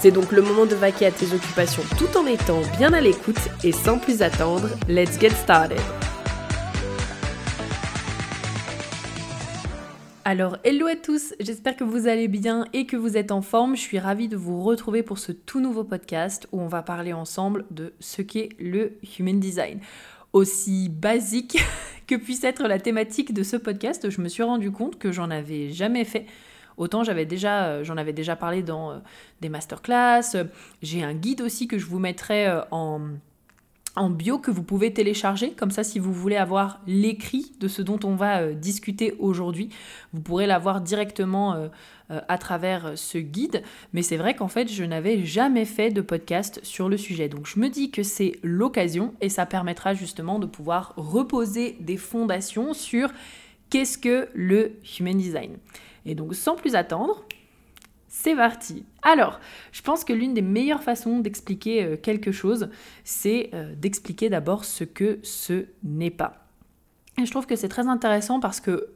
C'est donc le moment de vaquer à tes occupations tout en étant bien à l'écoute et sans plus attendre, let's get started. Alors, hello à tous, j'espère que vous allez bien et que vous êtes en forme. Je suis ravie de vous retrouver pour ce tout nouveau podcast où on va parler ensemble de ce qu'est le Human Design. Aussi basique que puisse être la thématique de ce podcast, je me suis rendu compte que j'en avais jamais fait Autant j'avais déjà, euh, j'en avais déjà parlé dans euh, des masterclass. J'ai un guide aussi que je vous mettrai euh, en, en bio que vous pouvez télécharger. Comme ça, si vous voulez avoir l'écrit de ce dont on va discuter aujourd'hui, vous pourrez l'avoir directement à travers ce guide. Mais c'est vrai qu'en fait, je n'avais jamais fait de podcast sur le sujet. Donc je me dis que c'est l'occasion et ça permettra justement de pouvoir reposer des fondations sur qu'est-ce que le Human Design. Et donc sans plus attendre, c'est parti. Alors, je pense que l'une des meilleures façons d'expliquer euh, quelque chose, c'est euh, d'expliquer d'abord ce que ce n'est pas. Et je trouve que c'est très intéressant parce que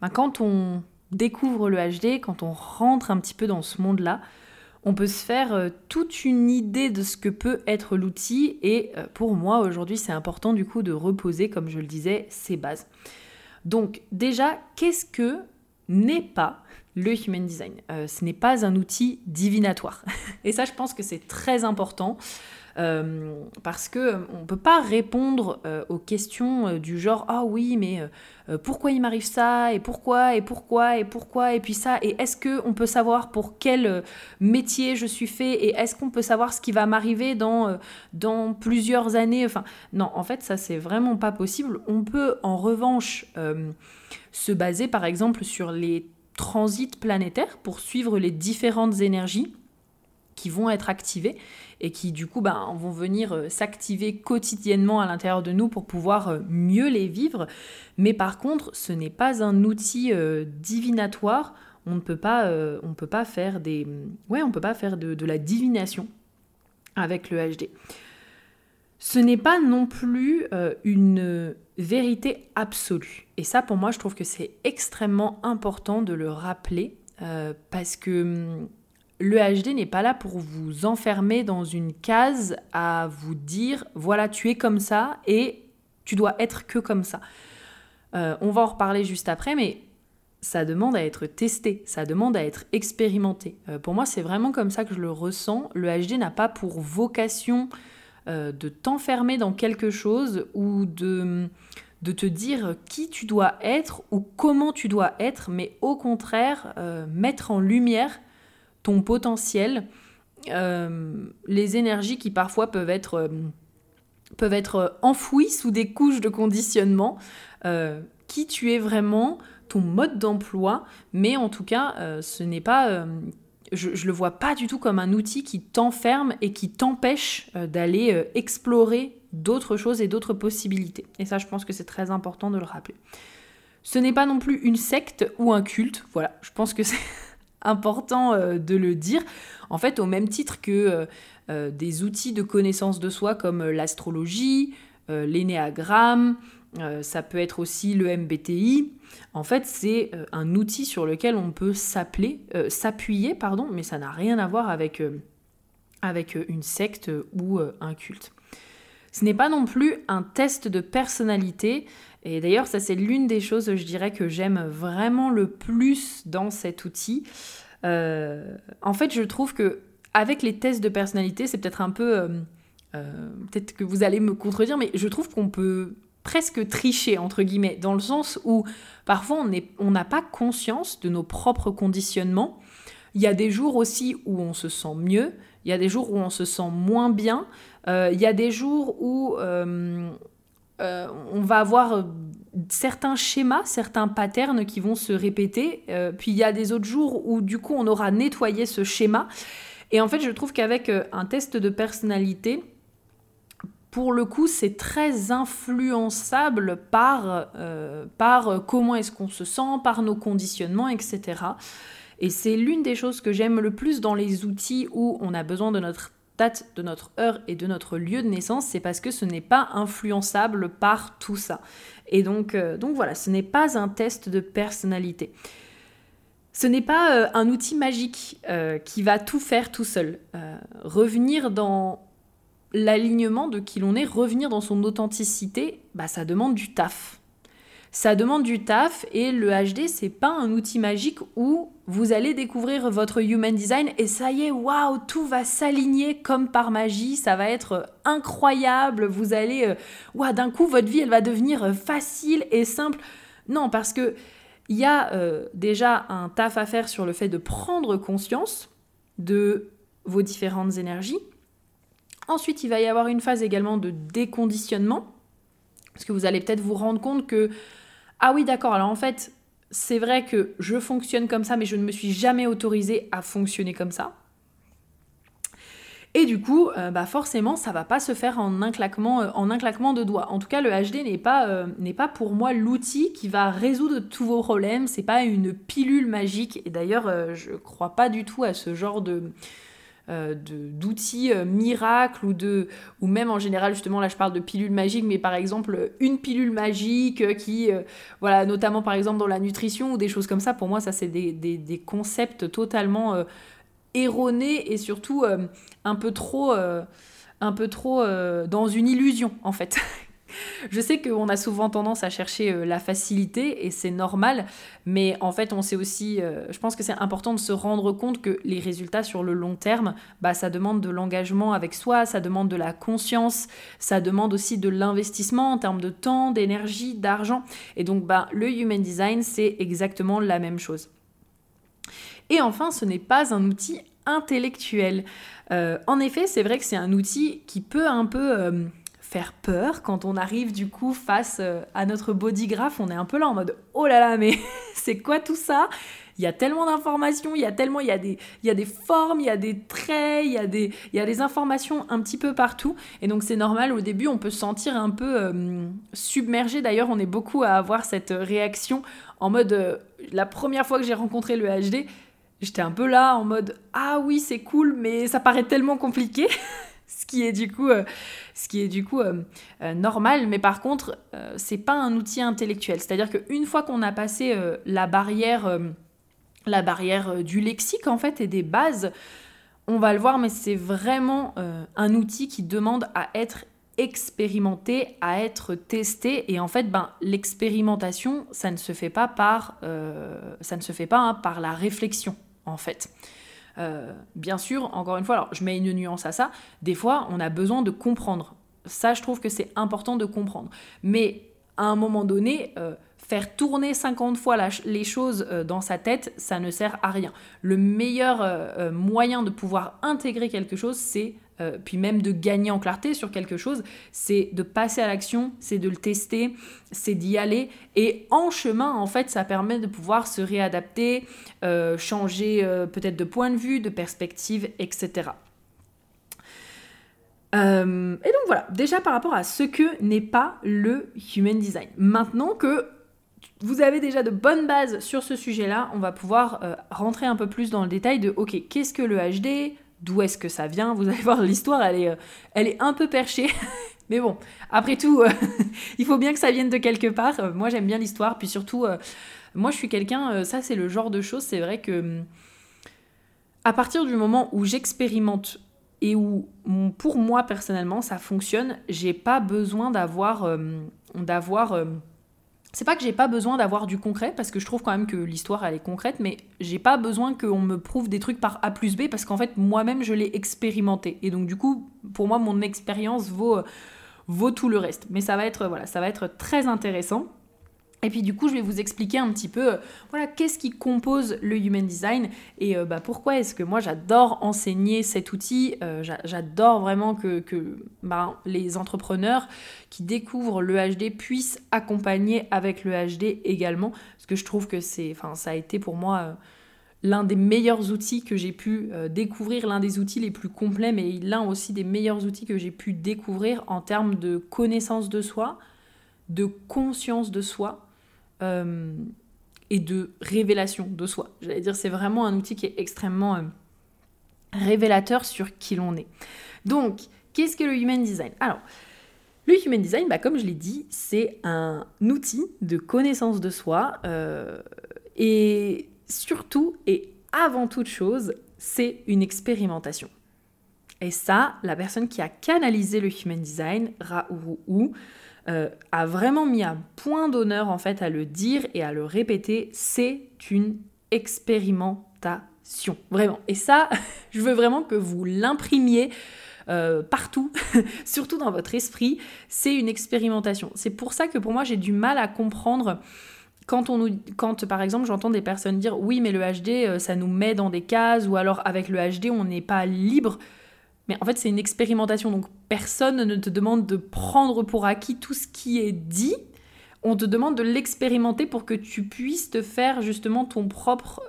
ben, quand on découvre le HD, quand on rentre un petit peu dans ce monde-là, on peut se faire euh, toute une idée de ce que peut être l'outil et pour moi aujourd'hui c'est important du coup de reposer comme je le disais ses bases. Donc déjà qu'est-ce que n'est pas le human design. Euh, ce n'est pas un outil divinatoire. Et ça, je pense que c'est très important. Euh, parce que euh, on peut pas répondre aux questions du genre ah oui mais pourquoi il m'arrive ça? Et pourquoi? Et pourquoi? Et pourquoi? Et puis ça et est-ce que on peut savoir pour quel métier je suis fait? Et est-ce qu'on peut savoir ce qui va m'arriver dans dans plusieurs années? Enfin non en fait ça c'est vraiment pas possible. On peut en revanche se baser par exemple sur les transits planétaires pour suivre les différentes énergies qui vont être activées et qui du coup ben, vont venir euh, s'activer quotidiennement à l'intérieur de nous pour pouvoir euh, mieux les vivre. Mais par contre, ce n'est pas un outil euh, divinatoire. On ne peut pas, on peut pas faire des, ouais, on peut pas faire de, la divination avec le HD. Ce n'est pas non plus une vérité absolue. Et ça, pour moi, je trouve que c'est extrêmement important de le rappeler parce que hum, le HD n'est pas là pour vous enfermer dans une case à vous dire voilà, tu es comme ça et tu dois être que comme ça. Euh, on va en reparler juste après, mais ça demande à être testé, ça demande à être expérimenté. Euh, pour moi, c'est vraiment comme ça que je le ressens. Le HD n'a pas pour vocation euh, de t'enfermer dans quelque chose ou de, te dire qui tu dois être ou comment tu dois être, mais au contraire, mettre en lumière ton potentiel, euh, les énergies qui parfois peuvent être, peuvent être enfouies sous des couches de conditionnement, qui tu es vraiment, ton mode d'emploi, mais en tout cas, ce n'est pas je, ne le vois pas du tout comme un outil qui t'enferme et qui t'empêche euh, d'aller euh, explorer d'autres choses et d'autres possibilités. Et ça, je pense que c'est très important de le rappeler. Ce n'est pas non plus une secte ou un culte. Voilà, je pense que c'est important euh, de le dire. En fait, au même titre que des outils de connaissance de soi comme l'astrologie, l'énéagramme, ça peut être aussi le MBTI. En fait, c'est euh, un outil sur lequel on peut euh, s'appuyer, pardon, mais ça n'a rien à voir euh, avec une secte ou un culte. Ce n'est pas non plus un test de personnalité. Et d'ailleurs, ça c'est l'une des choses, je dirais, que j'aime vraiment le plus dans cet outil. en fait, je trouve que avec les tests de personnalité, c'est peut-être un peu... peut-être que vous allez me contredire, mais je trouve qu'on peut presque tricher, entre guillemets, dans le sens où parfois on n'a pas conscience de nos propres conditionnements. Il y a des jours aussi où on se sent mieux, il y a des jours où on se sent moins bien, euh, il y a des jours où euh, euh, on va avoir certains schémas, certains patterns qui vont se répéter, puis il y a des autres jours où du coup on aura nettoyé ce schéma. Et en fait, je trouve qu'avec un test de personnalité, pour le coup, c'est très influençable par, par comment est-ce qu'on se sent, par nos conditionnements, etc. Et c'est l'une des choses que j'aime le plus dans les outils où on a besoin de notre date, de notre heure et de notre lieu de naissance, c'est parce que ce n'est pas influençable par tout ça. Et donc, euh, voilà, ce n'est pas un test de personnalité. Ce n'est pas euh, un outil magique euh, qui va tout faire tout seul. revenir dans l'alignement de qui l'on est, revenir dans son authenticité, bah, ça demande du taf. Ça demande du taf et le HD, c'est pas un outil magique où vous allez découvrir votre human design et ça y est, waouh, tout va s'aligner comme par magie, ça va être incroyable, vous allez, euh, waouh, d'un coup, votre vie, elle va devenir facile et simple. Non, parce que il y a euh, déjà un taf à faire sur le fait de prendre conscience de vos différentes énergies. Ensuite, il va y avoir une phase également de déconditionnement, parce que vous allez peut-être vous rendre compte que ah oui, d'accord, alors en fait, c'est vrai que je fonctionne comme ça, mais je ne me suis jamais autorisée à fonctionner comme ça. Et du coup, euh, bah forcément, ça va pas se faire en un claquement, euh, en un claquement de doigts. En tout cas, le HD n'est pas, euh, n'est pas pour moi l'outil qui va résoudre tous vos problèmes. C'est pas une pilule magique. Et d'ailleurs, je crois pas du tout à ce genre de, euh, d'outils euh, miracles ou de ou même en général justement là je parle de pilules magiques mais par exemple une pilule magique euh, qui voilà notamment par exemple dans la nutrition ou des choses comme ça pour moi ça c'est des, des, des, concepts totalement erronés et surtout un peu trop un peu trop dans une illusion en fait je sais qu'on a souvent tendance à chercher euh, la facilité et c'est normal, mais en fait, on sait aussi, euh, je pense que c'est important de se rendre compte que les résultats sur le long terme, bah, ça demande de l'engagement avec soi, ça demande de la conscience, ça demande aussi de l'investissement en termes de temps, d'énergie, d'argent. Et donc, bah, le Human Design, c'est exactement la même chose. Et enfin, ce n'est pas un outil intellectuel. Euh, en effet, c'est vrai que c'est un outil qui peut un peu faire peur quand on arrive du coup face euh, à notre bodygraph. On est un peu là en mode oh là là, mais c'est quoi tout ça? Il y a tellement d'informations, il y a tellement, il y a des, il y a des formes, il y a des traits, il y a des, il y a des informations un petit peu partout. Et donc c'est normal, au début on peut se sentir un peu euh, submergé. D'ailleurs on est beaucoup à avoir cette réaction en mode, euh, la première fois que j'ai rencontré le HD, j'étais un peu là en mode, ah oui c'est cool, mais ça paraît tellement compliqué. ce qui est du coup, euh, qui est du coup euh, euh, normal. Mais par contre, c'est pas un outil intellectuel. C'est-à-dire qu'une fois qu'on a passé la barrière, la barrière du lexique en fait et des bases, on va le voir, mais c'est vraiment un outil qui demande à être expérimenté, à être testé. Et en fait, ben, l'expérimentation, ça ne se fait pas par, ça ne se fait pas hein, par la réflexion, en fait. Euh, bien sûr, encore une fois, alors je mets une nuance à ça, des fois on a besoin de comprendre. Ça, je trouve que c'est important de comprendre. Mais à un moment donné, euh, faire tourner 50 fois les choses euh, dans sa tête, ça ne sert à rien. Le meilleur moyen de pouvoir intégrer quelque chose, c'est euh, puis même de gagner en clarté sur quelque chose, c'est de passer à l'action, c'est de le tester, c'est d'y aller. Et en chemin, en fait, ça permet de pouvoir se réadapter, euh, changer euh, peut-être de point de vue, de perspective, etc. et donc voilà, déjà par rapport à ce que n'est pas le Human Design. Maintenant que vous avez déjà de bonnes bases sur ce sujet-là, on va pouvoir rentrer un peu plus dans le détail de, ok, qu'est-ce que le HD d'où est-ce que ça vient. Vous allez voir, l'histoire, elle est, euh, un peu perchée. Mais bon, après tout, euh, il faut bien que ça vienne de quelque part. Euh, moi, j'aime bien l'histoire. Puis surtout, moi, je suis quelqu'un, ça, c'est le genre de choses, c'est vrai que hum, à partir du moment où j'expérimente et où, pour moi, personnellement, ça fonctionne, j'ai pas besoin d'avoir c'est pas que j'ai pas besoin d'avoir du concret, parce que je trouve quand même que l'histoire elle est concrète, mais j'ai pas besoin qu'on me prouve des trucs par A plus B, parce qu'en fait moi-même je l'ai expérimenté. Et donc du coup, pour moi, mon expérience vaut, vaut tout le reste. Mais ça va être, voilà, ça va être très intéressant. Et puis du coup, je vais vous expliquer un petit peu, euh, voilà, qu'est-ce qui compose le Human Design et euh, bah, pourquoi est-ce que moi j'adore enseigner cet outil. Euh, j'adore vraiment que, bah, les entrepreneurs qui découvrent le HD puissent accompagner avec le HD également, parce que je trouve que c'est, ça a été pour moi l'un des meilleurs outils que j'ai pu découvrir, l'un des outils les plus complets, mais l'un aussi des meilleurs outils que j'ai pu découvrir en termes de connaissance de soi, de conscience de soi euh, et de révélation de soi. J'allais dire, c'est vraiment un outil qui est extrêmement euh, révélateur sur qui l'on est. Donc, qu'est-ce que le Human Design? Alors, le Human Design, bah, comme je l'ai dit, c'est un outil de connaissance de soi et surtout et avant toute chose, c'est une expérimentation. Et ça, la personne qui a canalisé le Human Design, Ra euh, a vraiment mis un point d'honneur en fait à le dire et à le répéter. C'est une expérimentation, vraiment. Et ça, je veux vraiment que vous l'imprimiez euh, partout, surtout dans votre esprit. C'est une expérimentation. C'est pour ça que pour moi j'ai du mal à comprendre quand, on nous, quand par exemple j'entends des personnes dire oui mais le HD euh, ça nous met dans des cases ou alors avec le HD on n'est pas libre, mais en fait c'est une expérimentation. Donc personne ne te demande de prendre pour acquis tout ce qui est dit, on te demande de l'expérimenter pour que tu puisses te faire justement ton propre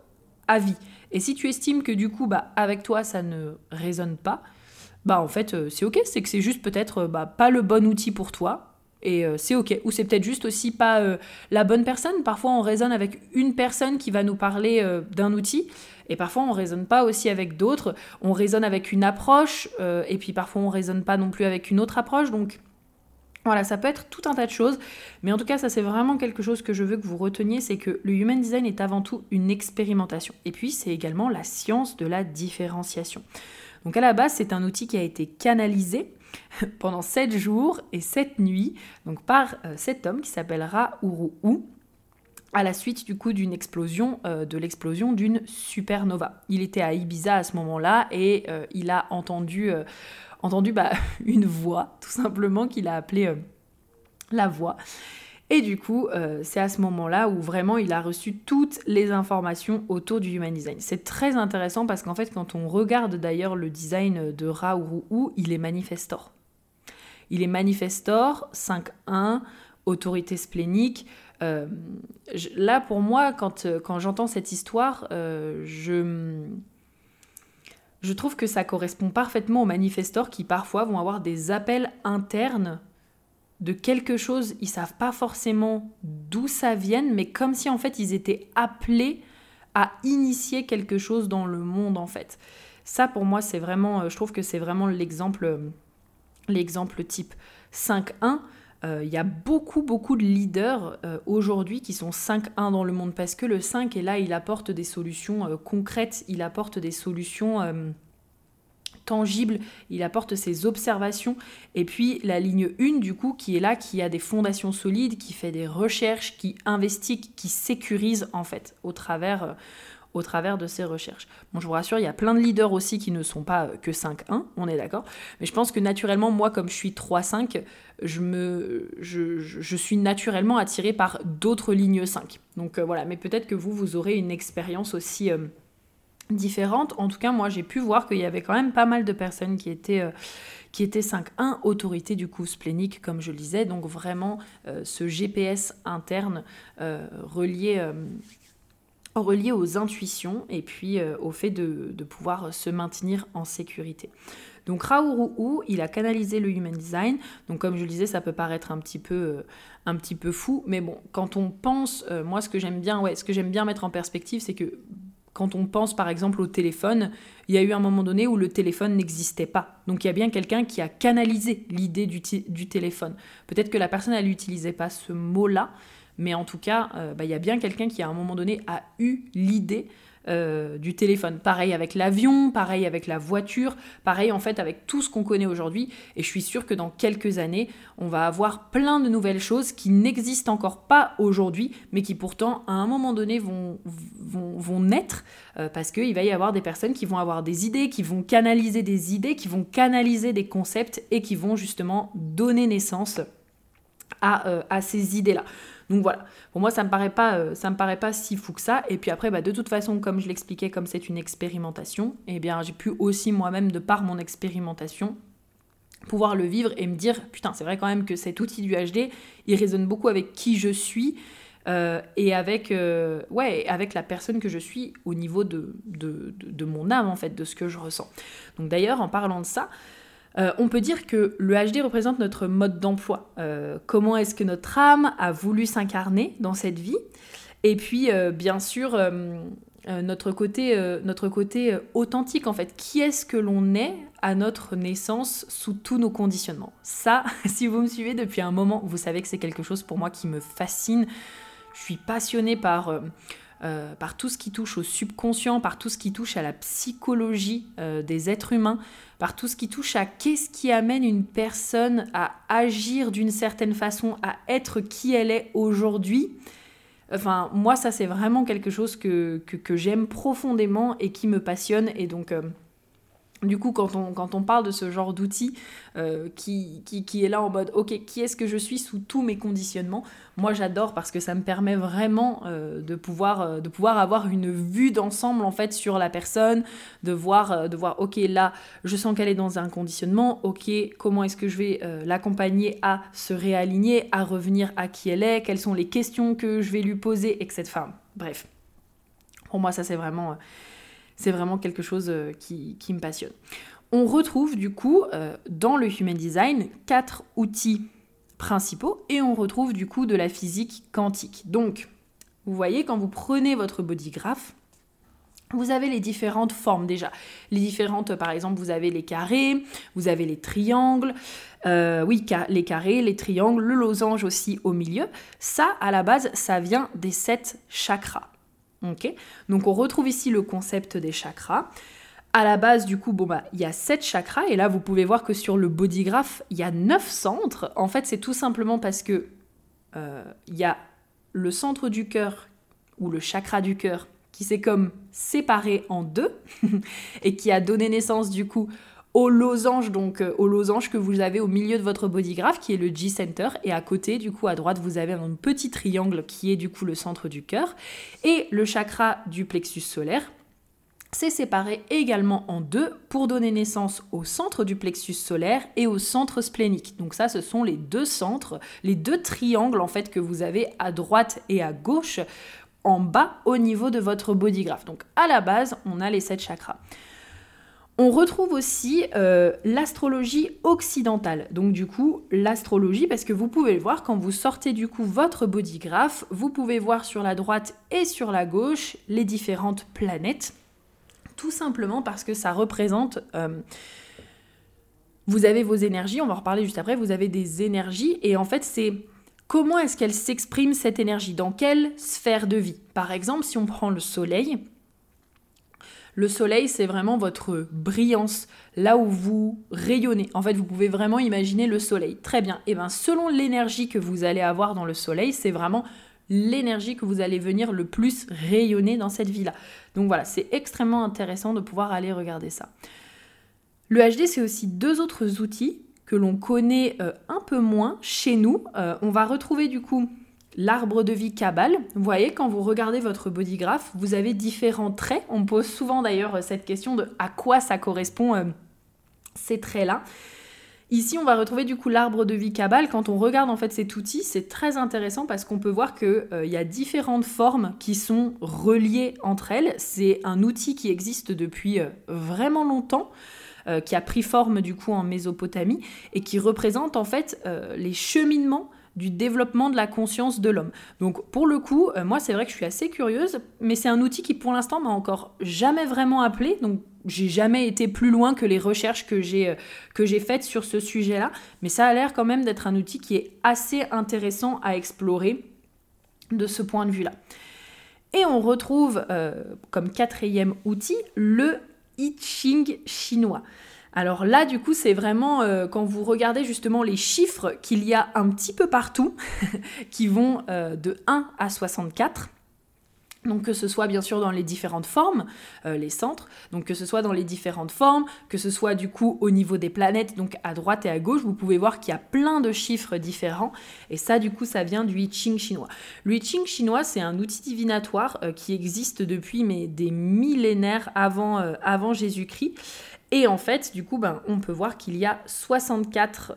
avis. Et si tu estimes que du coup bah avec toi ça ne résonne pas, bah en fait euh, c'est ok, c'est que c'est juste peut-être bah, pas le bon outil pour toi, et euh, c'est ok. Ou c'est peut-être juste aussi pas euh, la bonne personne. Parfois on raisonne avec une personne qui va nous parler euh, d'un outil, et parfois on raisonne pas aussi avec d'autres. On raisonne avec une approche, et puis parfois on raisonne pas non plus avec une autre approche. Donc voilà, ça peut être tout un tas de choses, mais en tout cas, ça c'est vraiment quelque chose que je veux que vous reteniez, c'est que le human design est avant tout une expérimentation. Et puis c'est également la science de la différenciation. Donc à la base, c'est un outil qui a été canalisé pendant 7 jours et 7 nuits, donc par euh, cet homme qui s'appellera Uru à la suite du coup d'une explosion, euh, de l'explosion d'une supernova. Il était à Ibiza à ce moment-là et euh, il a entendu, entendu bah, une voix, tout simplement, qu'il a appelée la voix. Et du coup, c'est à ce moment-là où vraiment il a reçu toutes les informations autour du Human Design. C'est très intéressant parce qu'en fait, quand on regarde d'ailleurs le design de Ra Uru, il est manifestor. Il est manifestor, 5-1, autorité splénique. Euh, là, pour moi, quand, euh, quand j'entends cette histoire, euh, je, je trouve que ça correspond parfaitement aux manifestors qui parfois vont avoir des appels internes de quelque chose. Ils savent pas forcément d'où ça vient, mais comme si en fait ils étaient appelés à initier quelque chose dans le monde en fait. Ça pour moi c'est vraiment, je trouve que c'est vraiment l'exemple L'exemple type 5-1, euh, il y a beaucoup, beaucoup de leaders euh, aujourd'hui qui sont 5-1 dans le monde parce que le 5 est là, il apporte des solutions euh, concrètes, il apporte des solutions tangibles, il apporte ses observations. Et puis la ligne 1, du coup, qui est là, qui a des fondations solides, qui fait des recherches, qui investit, qui sécurise en fait au travers au travers de ces recherches. Bon, je vous rassure, il y a plein de leaders aussi qui ne sont pas euh, que 5-1, on est d'accord. Mais je pense que naturellement, moi, comme je suis 3-5, je, me, je, suis naturellement attirée par d'autres lignes 5. Donc euh, voilà, mais peut-être que vous, vous aurez une expérience aussi euh, différente. En tout cas, moi, j'ai pu voir qu'il y avait quand même pas mal de personnes qui étaient... qui étaient 5-1, autorité du coup splénique, comme je le disais, donc vraiment ce GPS interne relié relié aux intuitions et puis euh, au fait de, pouvoir se maintenir en sécurité. Donc Raourou, il a canalisé le Human Design. Donc comme je le disais, ça peut paraître un petit peu, euh, un petit peu fou, mais bon, quand on pense, euh, moi ce que j'aime bien, ouais, ce que j'aime bien mettre en perspective, c'est que quand on pense par exemple au téléphone, il y a eu un moment donné où le téléphone n'existait pas. Donc il y a bien quelqu'un qui a canalisé l'idée du, téléphone. Peut-être que la personne, n'utilisait pas ce mot-là, mais en tout cas, euh, bah, il y a bien quelqu'un qui à un moment donné a eu l'idée euh, du téléphone. Pareil avec l'avion, pareil avec la voiture, pareil en fait avec tout ce qu'on connaît aujourd'hui. Et je suis sûre que dans quelques années, on va avoir plein de nouvelles choses qui n'existent encore pas aujourd'hui, mais qui pourtant à un moment donné vont, naître, euh, parce qu'il va y avoir des personnes qui vont avoir des idées, qui vont canaliser des idées, qui vont canaliser des concepts et qui vont justement donner naissance à, à ces idées-là. Donc voilà, pour moi ça me paraît pas, euh, me paraît pas si fou que ça. Et puis après, bah, de toute façon, comme je l'expliquais, comme c'est une expérimentation, eh bien j'ai pu aussi moi-même, de par mon expérimentation, pouvoir le vivre et me dire putain c'est vrai quand même que cet outil du HD il résonne beaucoup avec qui je suis et avec, ouais, avec la personne que je suis au niveau de, de, de, mon âme, en fait, de ce que je ressens. Donc d'ailleurs, en parlant de ça, on peut dire que le HD représente notre mode d'emploi. comment est-ce que notre âme a voulu s'incarner dans cette vie? Et puis, bien sûr, euh, notre côté, euh, notre côté euh, authentique en fait. Qui est-ce que l'on est à notre naissance sous tous nos conditionnements? Ça, si vous me suivez depuis un moment, vous savez que c'est quelque chose pour moi qui me fascine. Je suis passionnée par, par tout ce qui touche au subconscient, par tout ce qui touche à la psychologie des êtres humains, par tout ce qui touche à qu'est-ce qui amène une personne à agir d'une certaine façon, à être qui elle est aujourd'hui. Enfin, moi, ça, c'est vraiment quelque chose que, que, j'aime profondément et qui me passionne. Et donc, euh, du coup, quand on, quand on parle de ce genre d'outil euh, qui, qui, est là en mode, ok, qui est-ce que je suis sous tous mes conditionnements? Moi, j'adore parce que ça me permet vraiment euh, de, pouvoir, euh, de pouvoir avoir une vue d'ensemble, en fait, sur la personne, de voir, de voir, ok, là, je sens qu'elle est dans un conditionnement, ok, comment est-ce que je vais l'accompagner à se réaligner, à revenir à qui elle est, quelles sont les questions que je vais lui poser, etc. Bref. Pour moi, ça, c'est vraiment c'est vraiment quelque chose euh, qui, me passionne. On retrouve du coup euh, dans le Human Design quatre outils principaux et on retrouve du coup de la physique quantique. Donc, vous voyez, quand vous prenez votre bodygraph, vous avez les différentes formes déjà. Les différentes, par exemple, vous avez les carrés, vous avez les triangles, euh, oui, les carrés, les triangles, le losange aussi au milieu. Ça, à la base, ça vient des sept chakras. Donc on retrouve ici le concept des chakras. À la base, du coup, bon bah, il y a sept chakras et là vous pouvez voir que sur le bodygraph, il y a neuf centres. En fait, c'est tout simplement parce que euh, il y a le centre du cœur ou le chakra du cœur qui s'est comme séparé en deux et qui a donné naissance du coup au losange, donc euh, au losange que vous avez au milieu de votre bodygraph, qui est le G-Center, et à côté, du coup, à droite, vous avez un petit triangle qui est du coup le centre du cœur, et le chakra du plexus solaire. C'est séparé également en deux pour donner naissance au centre du plexus solaire et au centre splénique. Donc ça, ce sont les deux centres, les deux triangles en fait que vous avez à droite et à gauche en bas au niveau de votre bodygraph. Donc à la base, on a les sept chakras. On retrouve aussi euh, l'astrologie occidentale. Donc du coup, l'astrologie, parce que vous pouvez le voir quand vous sortez du coup votre bodygraph, vous pouvez voir sur la droite et sur la gauche les différentes planètes. Tout simplement parce que ça représente... Euh, vous avez vos énergies, on va en reparler juste après, vous avez des énergies et en fait c'est comment est-ce qu'elle s'exprime cette énergie, dans quelle sphère de vie? Par exemple, si on prend le soleil, le soleil, c'est vraiment votre brillance, là où vous rayonnez. En fait, vous pouvez vraiment imaginer le soleil. Très bien. Et eh bien, selon l'énergie que vous allez avoir dans le soleil, c'est vraiment l'énergie que vous allez venir le plus rayonner dans cette vie-là. Donc voilà, c'est extrêmement intéressant de pouvoir aller regarder ça. Le HD, c'est aussi deux autres outils que l'on connaît euh, un peu moins chez nous. Euh, on va retrouver du coup l'arbre de vie Cabal. Vous voyez, quand vous regardez votre bodygraph, vous avez différents traits. On me pose souvent d'ailleurs cette question de à quoi ça correspond euh, ces traits-là. Ici, on va retrouver du coup l'arbre de vie Cabal. Quand on regarde en fait cet outil, c'est très intéressant parce qu'on peut voir qu'il euh, y a différentes formes qui sont reliées entre elles. C'est un outil qui existe depuis euh, vraiment longtemps. qui a pris forme du coup en Mésopotamie et qui représente en fait les cheminements du développement de la conscience de l'homme. Donc pour le coup, euh, moi c'est vrai que je suis assez curieuse, mais c'est un outil qui pour l'instant m'a encore jamais vraiment appelé, donc j'ai jamais été plus loin que les recherches que j'ai euh, que j'ai faites sur ce sujet-là, mais ça a l'air quand même d'être un outil qui est assez intéressant à explorer de ce point de vue-là. Et on retrouve euh, comme quatrième outil le I chinois. Alors là, du coup, c'est vraiment euh, quand vous regardez justement les chiffres qu'il y a un petit peu partout, qui vont euh, de 1 à 64. Donc que ce soit bien sûr dans les différentes formes, euh, les centres, donc que ce soit dans les différentes formes, que ce soit du coup au niveau des planètes, donc à droite et à gauche, vous pouvez voir qu'il y a plein de chiffres différents. Et ça du coup ça vient du I Ching chinois. Le I Ching chinois c'est un outil divinatoire qui existe depuis mais, des millénaires avant, avant Jésus-Christ et en fait, du coup, ben, on peut voir qu'il y a 64,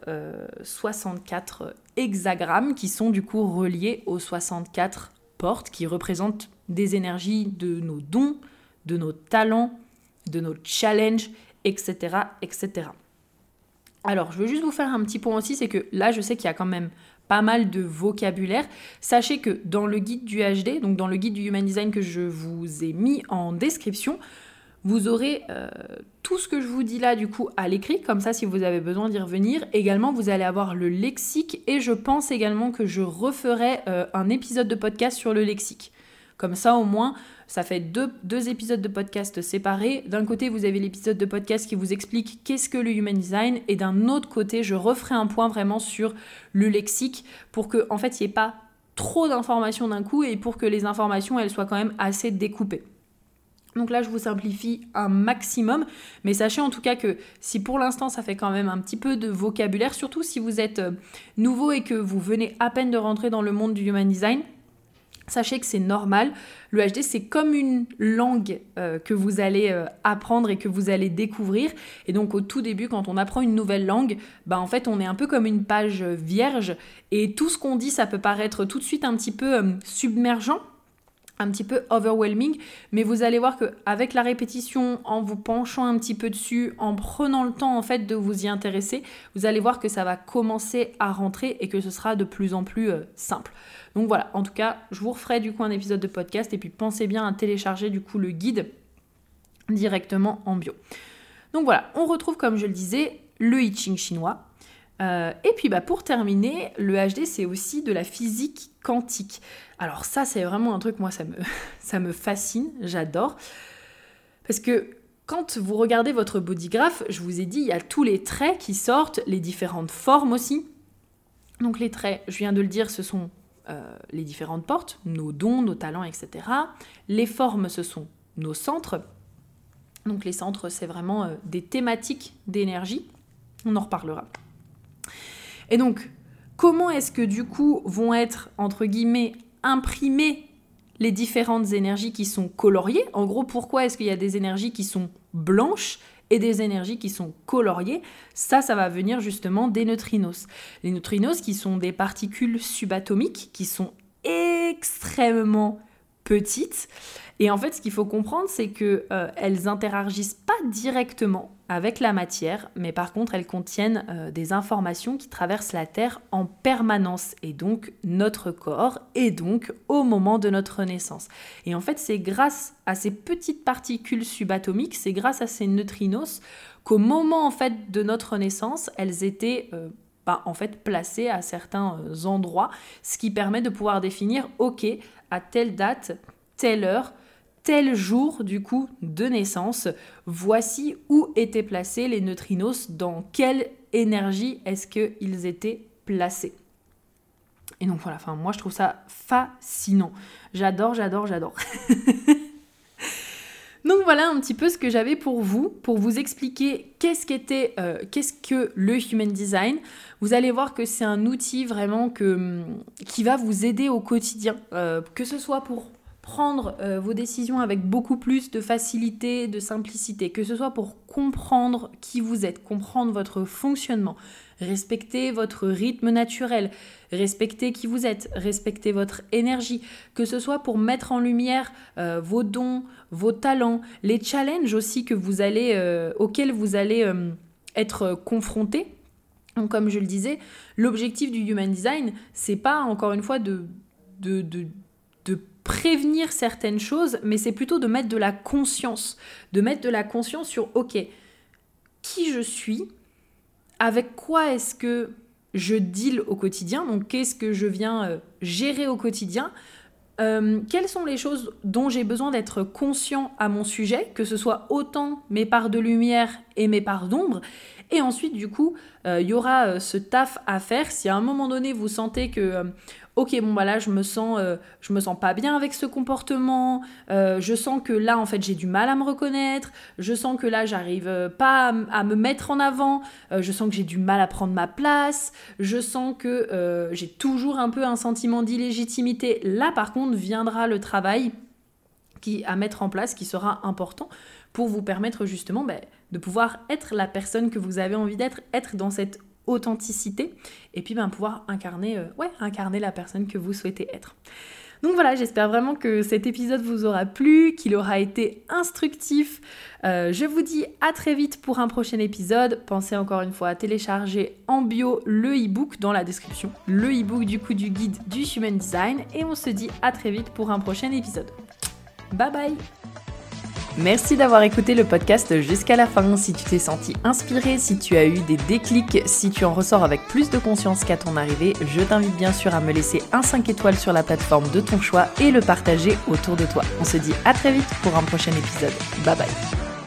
64 euh, hexagrammes qui sont du coup reliés aux 64 porte, qui représente des énergies de nos dons, de nos talents, de nos challenges, etc. etc. Alors, je veux juste vous faire un petit point aussi, c'est que là, je sais qu'il y a quand même pas mal de vocabulaire. Sachez que dans le guide du HD, donc dans le guide du Human Design que je vous ai mis en description, vous aurez euh, tout ce que je vous dis là du coup à l'écrit, comme ça si vous avez besoin d'y revenir. Également, vous allez avoir le lexique et je pense également que je referai euh, un épisode de podcast sur le lexique. Comme ça au moins, ça fait deux, épisodes de podcast séparés. D'un côté, vous avez l'épisode de podcast qui vous explique qu'est-ce que le Human Design et d'un autre côté, je referai un point vraiment sur le lexique pour que en fait, il n'y ait pas trop d'informations d'un coup et pour que les informations elles soient quand même assez découpées. Donc là, je vous simplifie un maximum, mais sachez en tout cas que si pour l'instant ça fait quand même un petit peu de vocabulaire, surtout si vous êtes euh, nouveau et que vous venez à peine de rentrer dans le monde du human design, Sachez que c'est normal. Le HD, c'est comme une langue euh, que vous allez euh, apprendre et que vous allez découvrir. Et donc, au tout début, quand on apprend une nouvelle langue, bah, en fait, on est un peu comme une page vierge. Et tout ce qu'on dit, ça peut paraître tout de suite un petit peu submergent un petit peu overwhelming, mais vous allez voir que avec la répétition, en vous penchant un petit peu dessus, en prenant le temps en fait de vous y intéresser, vous allez voir que ça va commencer à rentrer et que ce sera de plus en plus euh, simple. Donc voilà, en tout cas, je vous referai du coup un épisode de podcast et puis pensez bien à télécharger du coup le guide directement en bio. Donc voilà, on retrouve comme je le disais le I Ching chinois, euh, et puis bah, pour terminer, le HD c'est aussi de la physique quantique. Alors ça c'est vraiment un truc, moi ça me, fascine, j'adore. Parce que quand vous regardez votre bodygraph, je vous ai dit, il y a tous les traits qui sortent, les différentes formes aussi. Donc les traits, je viens de le dire, ce sont euh, les différentes portes, nos dons, nos talents, etc. Les formes, ce sont nos centres. Donc les centres, c'est vraiment euh, des thématiques d'énergie. On en reparlera. Et donc, comment est-ce que du coup vont être, entre guillemets, imprimées les différentes énergies qui sont coloriées? En gros, pourquoi est-ce qu'il y a des énergies qui sont blanches et des énergies qui sont coloriées, ça, ça va venir justement des neutrinos. Les neutrinos qui sont des particules subatomiques qui sont extrêmement petites. Et en fait, ce qu'il faut comprendre, c'est qu'elles euh, interagissent pas directement avec la matière, mais par contre elles contiennent euh, des informations qui traversent la Terre en permanence, et donc notre corps, et donc au moment de notre naissance. Et en fait c'est grâce à ces petites particules subatomiques, c'est grâce à ces neutrinos qu'au moment en fait de notre naissance, elles étaient... Euh, bah, en fait placées à certains endroits, ce qui permet de pouvoir définir, ok, à telle date, telle heure, tel jour du coup de naissance, voici où étaient placés les neutrinos, dans quelle énergie est-ce qu'ils étaient placés. Et donc voilà, enfin moi je trouve ça fascinant. J'adore, j'adore, j'adore. voilà un petit peu ce que j'avais pour vous, pour vous expliquer qu'est-ce qu'était, euh, qu'est-ce que le Human Design. Vous allez voir que c'est un outil vraiment que, qui va vous aider au quotidien, euh, que ce soit pour prendre euh, vos décisions avec beaucoup plus de facilité, de simplicité, que ce soit pour comprendre qui vous êtes, comprendre votre fonctionnement, respecter votre rythme naturel, respecter qui vous êtes, respecter votre énergie, que ce soit pour mettre en lumière euh, vos dons, vos talents, les challenges aussi que vous allez, euh, auxquels vous allez être confronté. Comme je le disais, l'objectif du Human Design, c'est pas encore une fois de prévenir certaines choses, mais c'est plutôt de mettre de la conscience, de mettre de la conscience sur, ok, qui je suis, avec quoi est-ce que je deal au quotidien, donc qu'est-ce que je viens euh, gérer au quotidien, euh, quelles sont les choses dont j'ai besoin d'être conscient à mon sujet, que ce soit autant mes parts de lumière et mes parts d'ombre. Et ensuite, du coup, euh, il y aura ce taf à faire. Si à un moment donné, vous sentez que, ok bon bah là je me sens euh, je me sens pas bien avec ce comportement euh, je sens que là en fait j'ai du mal à me reconnaître je sens que là j'arrive euh, pas à, me mettre en avant je sens que j'ai du mal à prendre ma place je sens que j'ai toujours un peu un sentiment d'illégitimité. Là par contre viendra le travail qui à mettre en place qui sera important pour vous permettre justement bah, de pouvoir être la personne que vous avez envie d'être être dans cette authenticité et puis ben, pouvoir incarner, euh, ouais, incarner la personne que vous souhaitez être. Donc voilà, j'espère vraiment que cet épisode vous aura plu, qu'il aura été instructif. Euh, je vous dis à très vite pour un prochain épisode. Pensez encore une fois à télécharger en bio le e-book dans la description, le e-book du coup du guide du Human Design et on se dit à très vite pour un prochain épisode. Bye bye Merci d'avoir écouté le podcast jusqu'à la fin. Si tu t'es senti inspiré, si tu as eu des déclics, si tu en ressors avec plus de conscience qu'à ton arrivée, je t'invite bien sûr à me laisser un 5 étoiles sur la plateforme de ton choix et le partager autour de toi. On se dit à très vite pour un prochain épisode. Bye bye